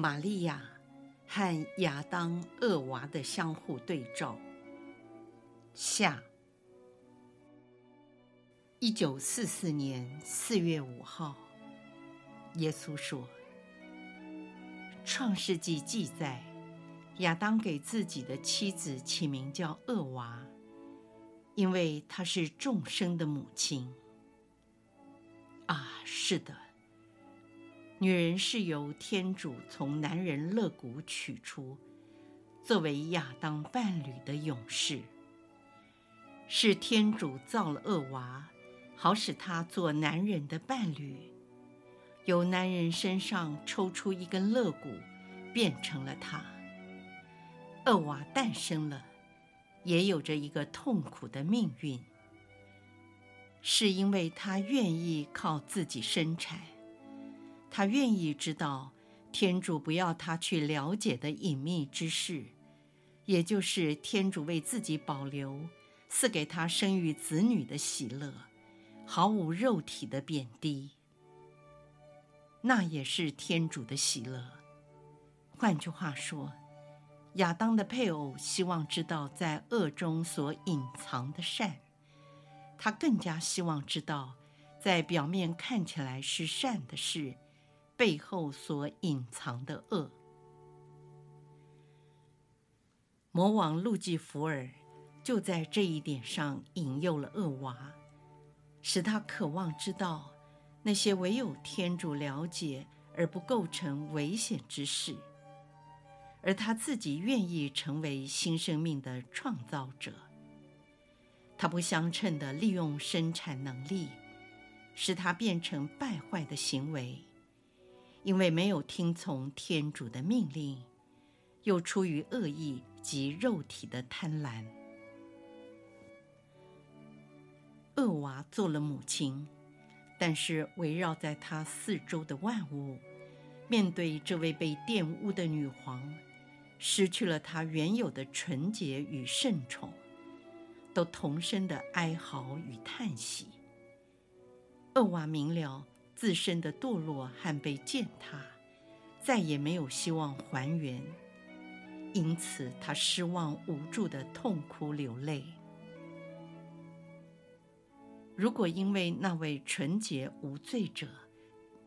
玛利亚和亚当、厄娃的相互对照。下。一九四四年四月五号，耶稣说：“创世纪记载，亚当给自己的妻子起名叫厄娃，因为她是众生的母亲。”啊，是的。女人是由天主从男人肋骨取出，作为亚当伴侣的勇士。是天主造了厄娃，好使他做男人的伴侣，由男人身上抽出一根肋骨，变成了他。厄娃诞生了，也有着一个痛苦的命运，是因为她愿意靠自己生产。他愿意知道天主不要他去了解的隐秘之事，也就是天主为自己保留赐给他生育子女的喜乐，毫无肉体的贬低。那也是天主的喜乐。换句话说，亚当的配偶希望知道在恶中所隐藏的善，他更加希望知道在表面看起来是善的事。背后所隐藏的恶，魔王路基福尔就在这一点上引诱了厄娃，使他渴望知道那些唯有天主了解而不构成危险之事，而他自己愿意成为新生命的创造者。他不相称地利用生产能力，使它变成败坏的行为。因为没有听从天主的命令，又出于恶意及肉体的贪婪，厄娃做了母亲，但是围绕在她四周的万物，面对这位被玷污的女皇，失去了她原有的纯洁与圣宠，都同声的哀嚎与叹息。厄娃明了。自身的堕落和被践踏，再也没有希望还原，因此他失望无助的痛哭流泪。如果因为那位纯洁无罪者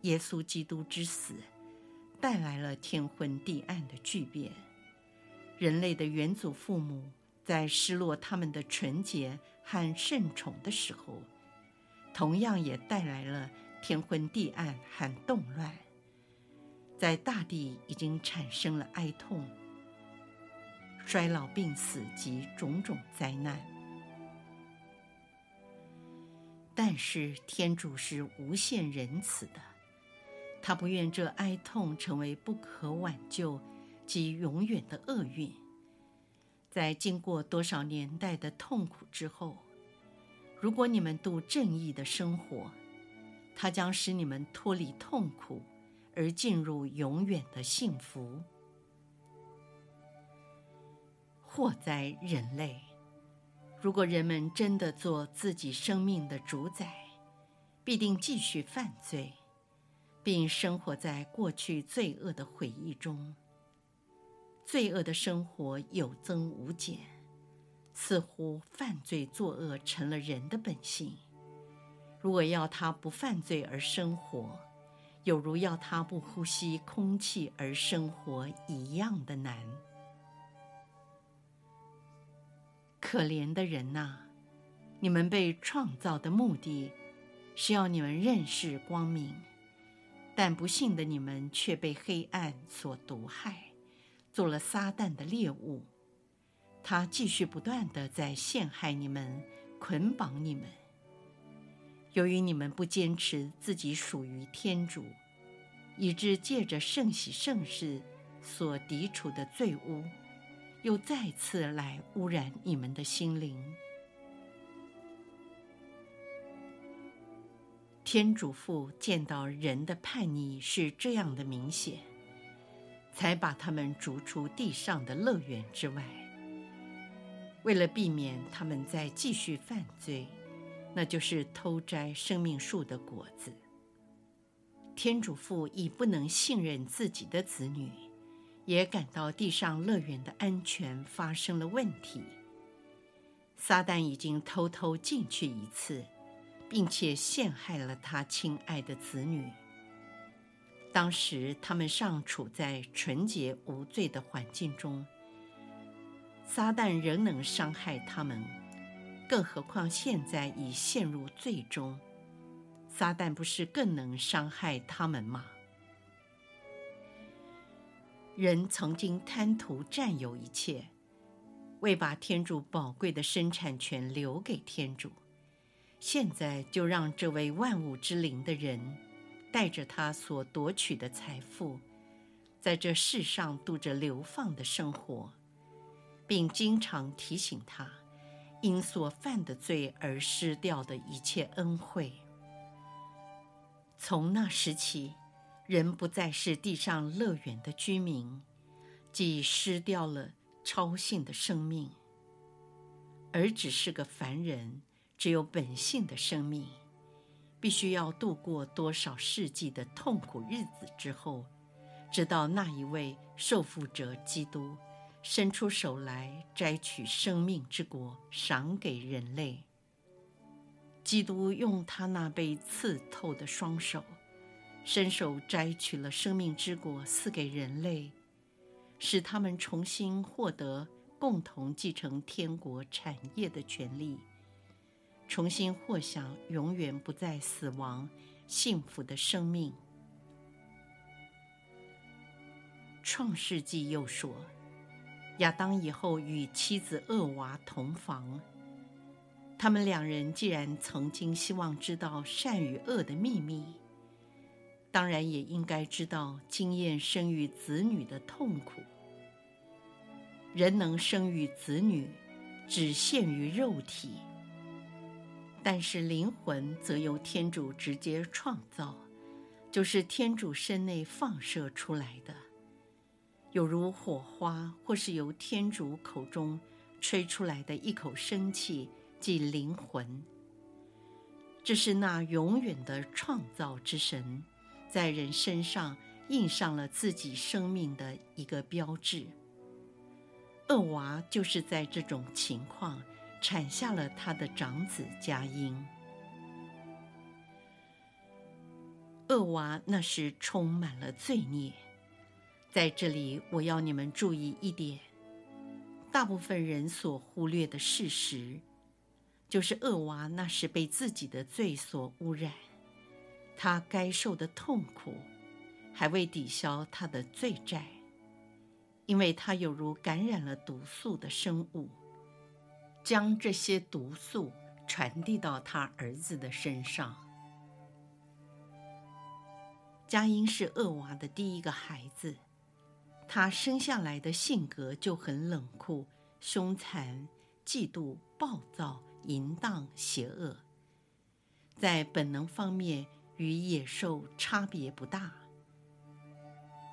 耶稣基督之死，带来了天昏地暗的巨变，人类的远祖父母在失落他们的纯洁和圣宠的时候，同样也带来了。天昏地暗和动乱，在大地已经产生了哀痛、衰老、病死及种种灾难。但是天主是无限仁慈的，他不愿这哀痛成为不可挽救及永远的厄运。在经过多少年代的痛苦之后，如果你们度正义的生活，它将使你们脱离痛苦，而进入永远的幸福。祸哉人类！如果人们真的做自己生命的主宰，必定继续犯罪，并生活在过去罪恶的回忆中。罪恶的生活有增无减，似乎犯罪作恶成了人的本性。如果要他不犯罪而生活，有如要他不呼吸空气而生活一样的难。可怜的人呐，你们被创造的目的是要你们认识光明，但不幸的你们却被黑暗所毒害，做了撒旦的猎物。他继续不断的在陷害你们，捆绑你们。由于你们不坚持自己属于天主，以致借着圣喜圣事所抵触的罪污，又再次来污染你们的心灵。天主父见到人的叛逆是这样的明显，才把他们逐出地上的乐园之外。为了避免他们再继续犯罪，那就是偷摘生命树的果子。天主父已不能信任自己的子女，也感到地上乐园的安全发生了问题。撒旦已经偷偷进去一次。并且陷害了他亲爱的子女。当时他们尚处在纯洁无罪的环境中，撒旦仍能伤害他们，更何况现在已陷入最终，撒旦不是更能伤害他们吗？人曾经贪图占有一切，为把天主宝贵的生产权留给天主。现在就让这位万物之灵的人，带着他所夺取的财富，在这世上度着流放的生活，并经常提醒他，因所犯的罪而失掉的一切恩惠。从那时起，人不再是地上乐园的居民，即失掉了超性的生命，而只是个凡人。只有本性的生命，必须要度过多少世纪的痛苦日子之后，直到那一位受缚者基督伸出手来摘取生命之果，赏给人类。基督用他那被刺透的双手，伸手摘取了生命之果，赐给人类，使他们重新获得共同继承天国产业的权利。重新获享永远不再死亡、幸福的生命。创世纪又说，亚当以后与妻子厄娃同房。他们两人既然曾经希望知道善与恶的秘密，当然也应该知道经验生育子女的痛苦。人能生育子女，只限于肉体。但是灵魂则由天主直接创造，就是天主身内放射出来的，有如火花，或是由天主口中吹出来的一口生气，即灵魂。这是那永远的创造之神，在人身上印上了自己生命的一个标志。厄娃就是在这种情况。产下了他的长子佳音。厄娃那时充满了罪孽，在这里我要你们注意一点：大部分人所忽略的事实，就是厄娃那时被自己的罪所污染，他该受的痛苦，还未抵消他的罪债，因为他有如感染了毒素的生物。将这些毒素传递到他儿子的身上。佳音是厄娃的第一个孩子，他生下来的性格就很冷酷、凶残、嫉妒、暴躁、淫荡、邪恶，在本能方面与野兽差别不大，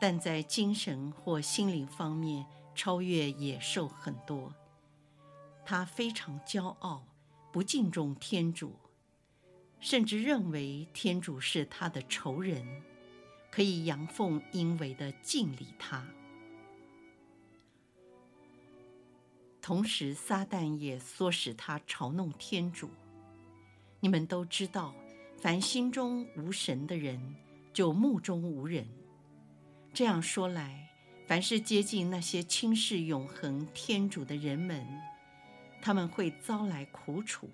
但在精神或心灵方面超越野兽很多。他非常骄傲，不敬重天主，甚至认为天主是他的仇人，可以阳奉阴违地敬礼他。同时，撒旦也唆使他嘲弄天主。你们都知道，凡心中无神的人，就目中无人。这样说来，凡是接近那些轻视永恒天主的人们，他们会遭来苦楚，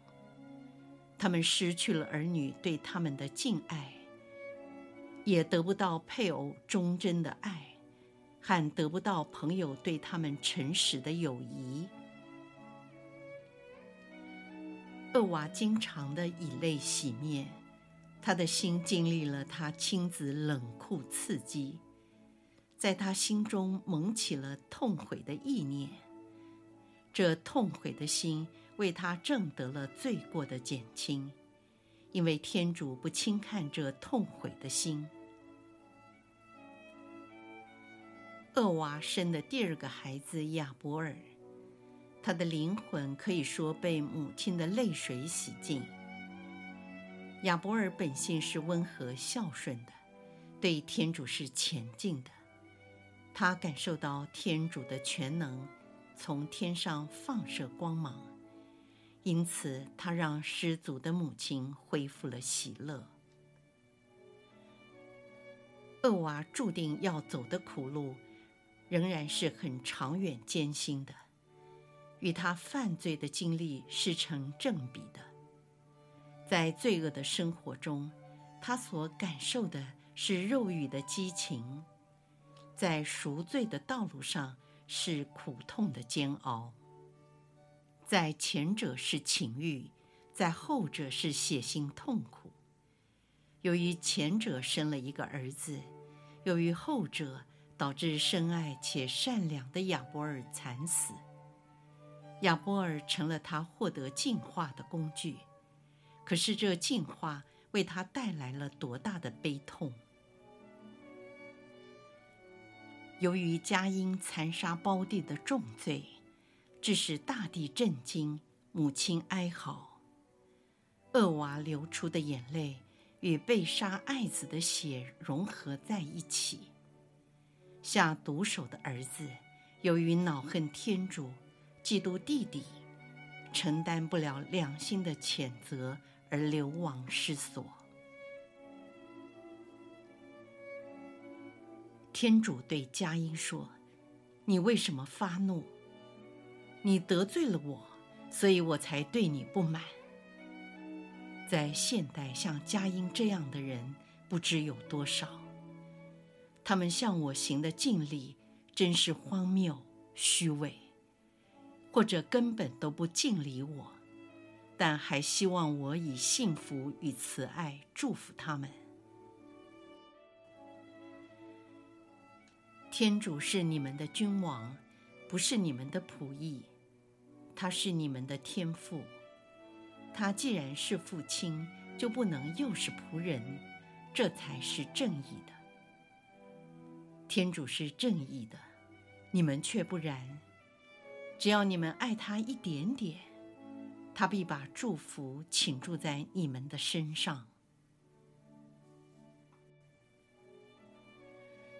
他们失去了儿女对他们的敬爱，也得不到配偶忠贞的爱，和得不到朋友对他们诚实的友谊。厄娃经常的以泪洗面，他的心经历了他亲子冷酷刺激，在他心中萌起了痛悔的意念。这痛悔的心为他挣得了罪过的减轻，因为天主不轻看这痛悔的心。厄娃生的第二个孩子亚伯尔，他的灵魂可以说被母亲的泪水洗净。亚伯尔本性是温和孝顺的，对天主是虔敬的，他感受到天主的全能。从天上放射光芒，因此他让失足的母亲恢复了喜乐。厄娃注定要走的苦路，仍然是很长远艰辛的，与他犯罪的经历是成正比的。在罪恶的生活中，他所感受的是肉欲的激情，在赎罪的道路上，是苦痛的煎熬，在前者是情欲，在后者是血腥痛苦。由于前者生了一个儿子，由于后者导致深爱且善良的亚伯尔惨死，亚波尔成了他获得净化的工具。可是这净化为他带来了多大的悲痛！由于佳音残杀胞弟的重罪，致使大地震惊，母亲哀嚎。厄娃流出的眼泪与被杀爱子的血融合在一起。下毒手的儿子，由于恼恨天主，嫉妒弟弟，承担不了良心的谴责而流亡失所。天主对佳音说：“你为什么发怒？你得罪了我，所以我才对你不满。”在现代，像佳音这样的人不知有多少。他们向我行的敬礼真是荒谬、虚伪，或者根本都不敬礼我，但还希望我以幸福与慈爱祝福他们。天主是你们的君王，不是你们的仆役。他是你们的天父。他既然是父亲，就不能又是仆人，这才是正义的。天主是正义的，你们却不然。只要你们爱他一点点，他必把祝福倾注在你们的身上。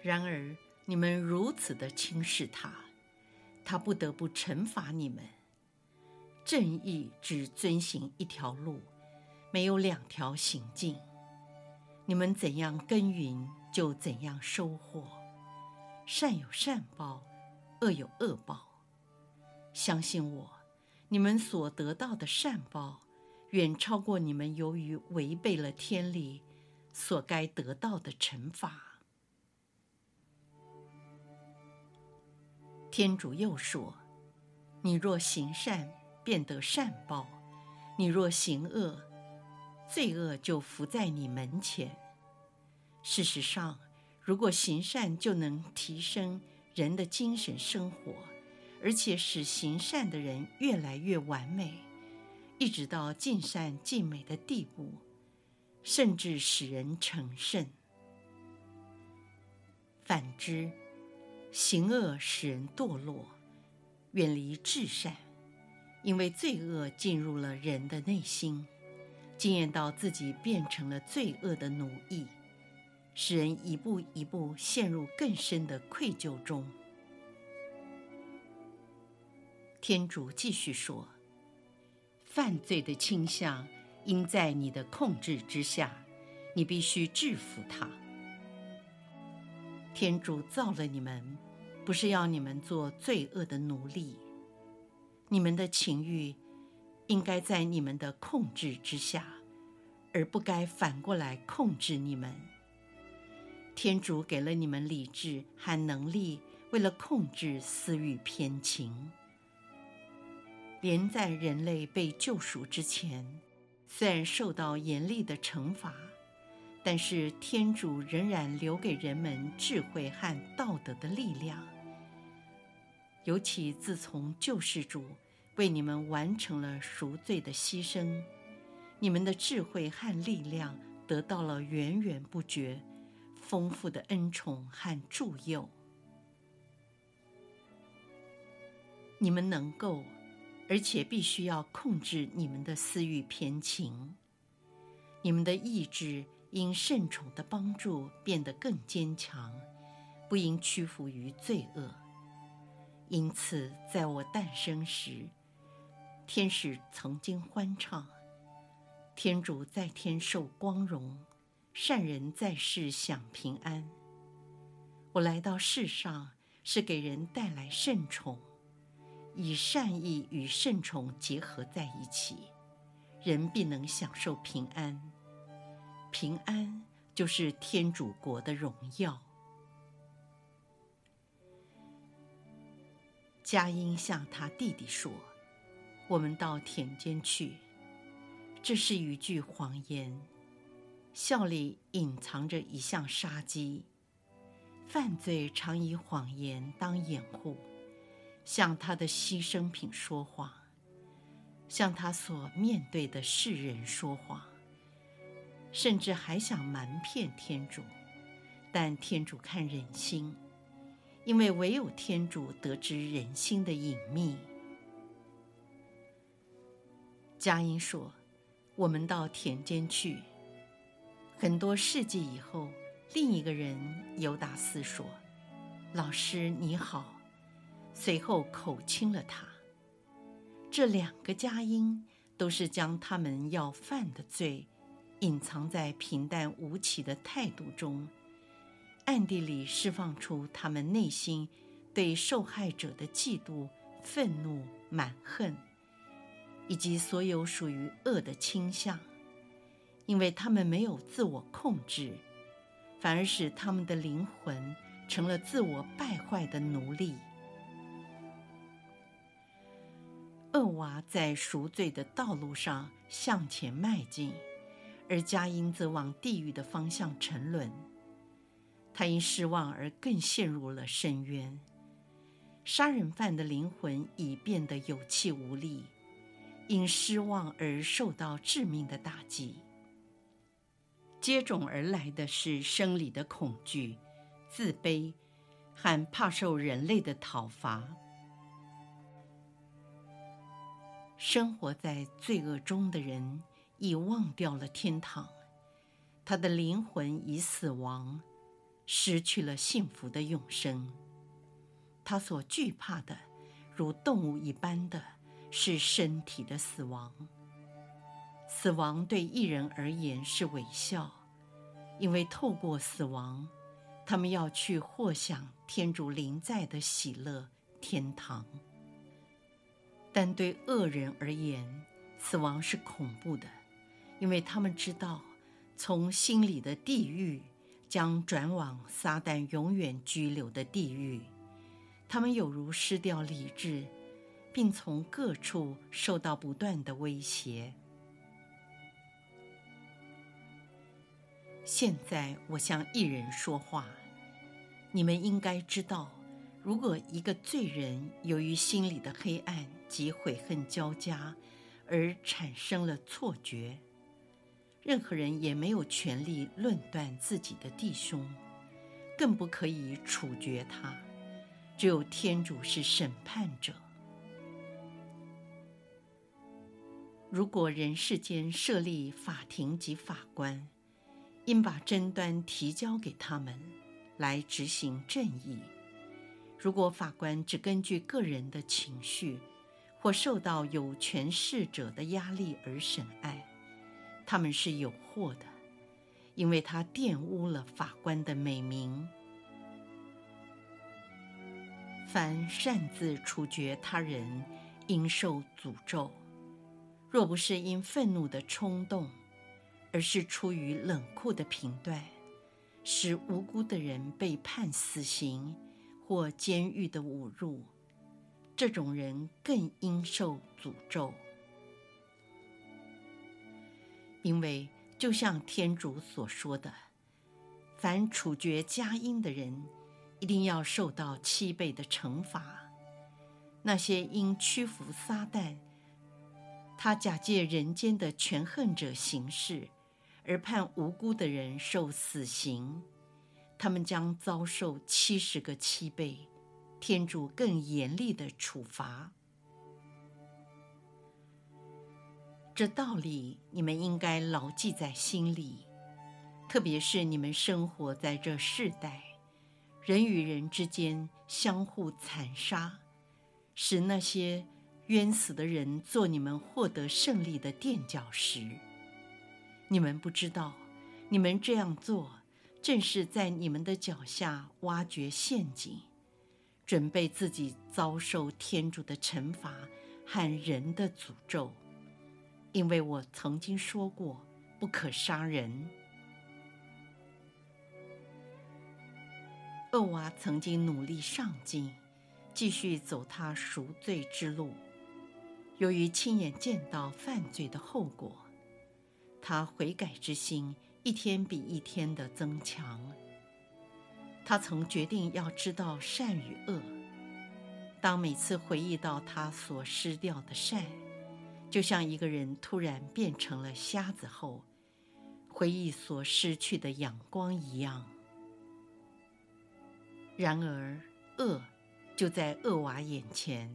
然而，你们如此的轻视他，他不得不惩罚你们。正义只遵行一条路，没有两条行径。你们怎样耕耘，就怎样收获。善有善报，恶有恶报。相信我，你们所得到的善报，远超过你们由于违背了天理所该得到的惩罚。天主又说：“你若行善，便得善报；你若行恶，罪恶就伏在你门前。”事实上，如果行善就能提升人的精神生活，而且使行善的人越来越完美，一直到尽善尽美的地步，甚至使人成圣。反之，行恶使人堕落，远离至善，因为罪恶进入了人的内心，经验到自己变成了罪恶的奴役，使人一步一步陷入更深的愧疚中。天主继续说：“犯罪的倾向应在你的控制之下，你必须制服它。天主造了你们。”不是要你们做罪恶的奴隶，你们的情欲应该在你们的控制之下，而不该反过来控制你们。天主给了你们理智和能力，为了控制私欲偏情。连在人类被救赎之前，虽然受到严厉的惩罚，但是天主仍然留给人们智慧和道德的力量。尤其自从救世主为你们完成了赎罪的牺牲，你们的智慧和力量得到了源源不绝、丰富的恩宠和助佑。你们能够，而且必须要控制你们的私欲偏情。你们的意志因圣宠的帮助变得更坚强，不应屈服于罪恶。因此，在我诞生时，天使曾经欢唱：“天主在天受光荣，善人在世享平安。”我来到世上是给人带来圣宠，以善意与圣宠结合在一起，人必能享受平安。平安就是天主国的荣耀。佳音向他弟弟说：“我们到田间去。”这是一句谎言，笑里隐藏着一项杀机。犯罪常以谎言当掩护，向他的牺牲品说谎，向他所面对的世人说谎，甚至还想瞒骗天主。但天主看人心。因为唯有天主得知人心的隐秘。佳音说：“我们到田间去。”很多世纪以后，另一个人尤达斯说：“老师你好。”随后口亲了他。这两个佳音都是将他们要犯的罪，隐藏在平淡无奇的态度中。暗地里释放出他们内心对受害者的嫉妒、愤怒、满恨，以及所有属于恶的倾向，因为他们没有自我控制，反而使他们的灵魂成了自我败坏的奴隶。恶娃在赎罪的道路上向前迈进，而佳音则往地狱的方向沉沦。他因失望而更陷入了深渊，杀人犯的灵魂已变得有气无力，因失望而受到致命的打击。接踵而来的是生理的恐惧、自卑和怕受人类的讨伐。生活在罪恶中的人已忘掉了天堂，他的灵魂已死亡。失去了幸福的永生，他所惧怕的，如动物一般的是身体的死亡。死亡对义人而言是微笑，因为透过死亡，他们要去获享天主临在的喜乐天堂。但对恶人而言，死亡是恐怖的，因为他们知道从心里的地狱。将转往撒旦永远居留的地狱，他们有如失掉理智，并从各处受到不断的威胁。现在我向一人说话，你们应该知道，如果一个罪人由于心里的黑暗及悔恨交加，而产生了错觉。任何人也没有权利论断自己的弟兄，更不可以处决他。只有天主是审判者。如果人世间设立法庭及法官，应把争端提交给他们，来执行正义。如果法官只根据个人的情绪，或受到有权势者的压力而审案，他们是有祸的，因为他玷污了法官的美名。凡擅自处决他人，应受诅咒；若不是因愤怒的冲动，而是出于冷酷的评断，使无辜的人被判死刑或监狱的侮辱，这种人更应受诅咒。因为就像天主所说的，凡处决佳音的人，一定要受到七倍的惩罚。那些因屈服撒旦，他假借人间的权衡者行事，而判无辜的人受死刑，他们将遭受七十个七倍，天主更严厉的处罚。这道理你们应该牢记在心里，特别是你们生活在这世代，人与人之间相互残杀，使那些冤死的人做你们获得胜利的垫脚石。你们不知道，你们这样做，正是在你们的脚下挖掘陷阱，准备自己遭受天主的惩罚和人的诅咒。因为我曾经说过，不可杀人。厄娃曾经努力上进，继续走他赎罪之路。由于亲眼见到犯罪的后果，他悔改之心一天比一天的增强。他曾决定要知道善与恶。当每次回忆到他所失掉的善，就像一个人突然变成了瞎子后，回忆所失去的阳光一样。然而，恶就在厄娃眼前，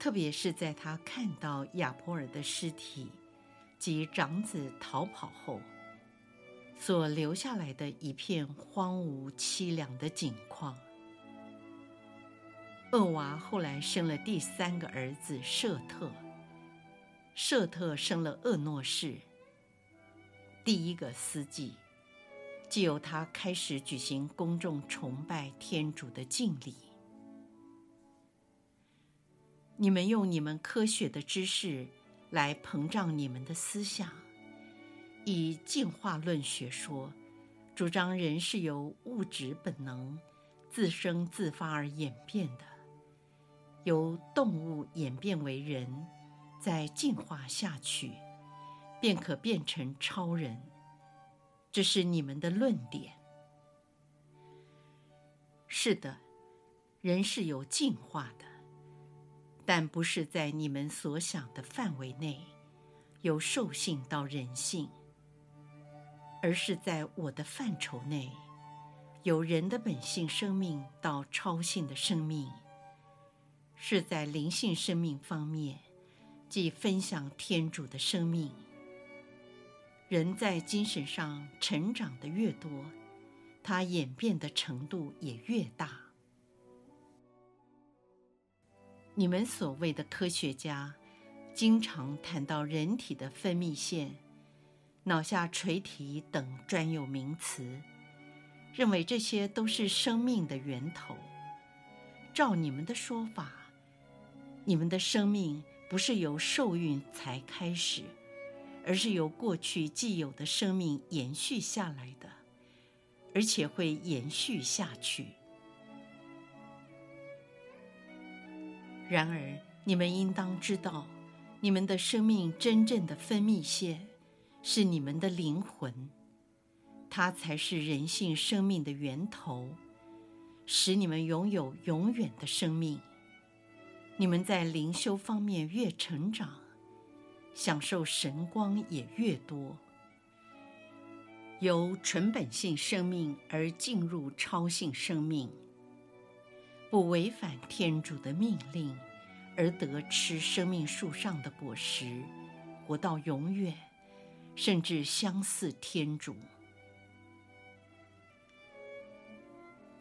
特别是在他看到亚波尔的尸体及长子逃跑后，所留下来的一片荒芜凄凉的景况。厄娃后来生了第三个儿子舍特。舍特生了厄诺士，第一个司祭，借由他开始举行公众崇拜天主的敬礼。你们用你们科学的知识来膨胀你们的思想，以进化论学说，主张人是由物质本能自生自发而演变的，由动物演变为人。再进化下去，便可变成超人。这是你们的论点。是的，人是有进化的，但不是在你们所想的范围内，由兽性到人性，而是在我的范畴内，由人的本性生命到超性的生命，是在灵性生命方面。即分享天主的生命。人在精神上成长的越多，他演变的程度也越大。你们所谓的科学家，经常谈到人体的分泌腺、脑下垂体等专有名词，认为这些都是生命的源头。照你们的说法，你们的生命。不是由受孕才开始，而是由过去既有的生命延续下来的，而且会延续下去。然而，你们应当知道，你们的生命真正的分泌腺是你们的灵魂，它才是人性生命的源头，使你们拥有永远的生命。你们在灵修方面越成长，享受神光也越多。由纯本性生命而进入超性生命，不违反天主的命令，而得吃生命树上的果实，活到永远，甚至相似天主。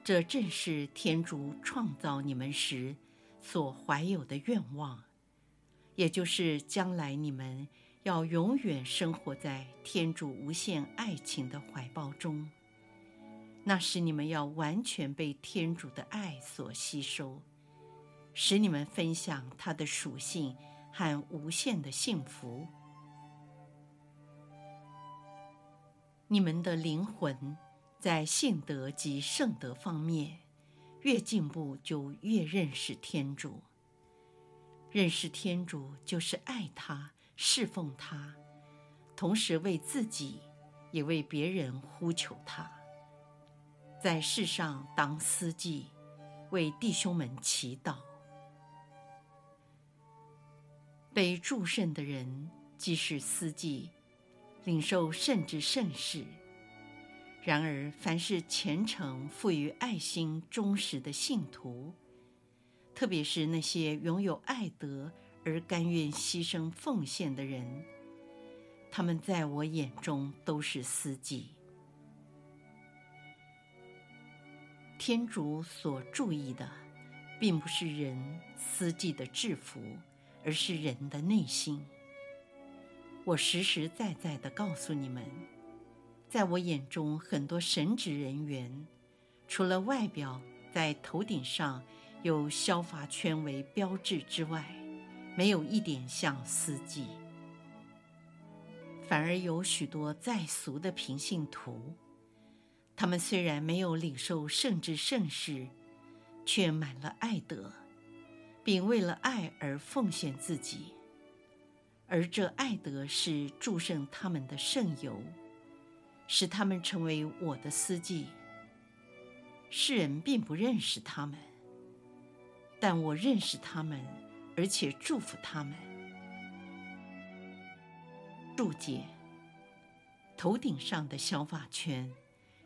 这正是天主创造你们时，所怀有的愿望，也就是将来你们要永远生活在天主无限爱情的怀抱中。那时你们要完全被天主的爱所吸收，使你们分享他的属性和无限的幸福。你们的灵魂在信德及圣德方面。越进步，就越认识天主。认识天主，就是爱他、侍奉他，同时为自己也为别人呼求他，在世上当司祭，为弟兄们祈祷。被祝圣的人既是司祭，领受圣之圣事。然而，凡是虔诚、富于爱心、忠实的信徒，特别是那些拥有爱德而甘愿牺牲奉献的人，他们在我眼中都是司机。天主所注意的，并不是人司机的制服，而是人的内心。我实实在在地告诉你们。在我眼中，很多神职人员，除了外表在头顶上有削发圈为标志之外，没有一点像司机。反而有许多在俗的平信徒，他们虽然没有领受圣之圣事，却满了爱德，并为了爱而奉献自己，而这爱德是祝圣他们的圣油。使他们成为我的司祭。世人并不认识他们，但我认识他们，而且祝福他们。注解：头顶上的小发圈，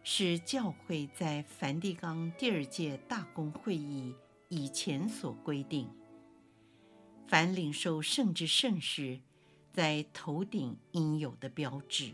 是教会在梵蒂冈第二届大公会议以前所规定，凡领受圣之圣事，在头顶应有的标志。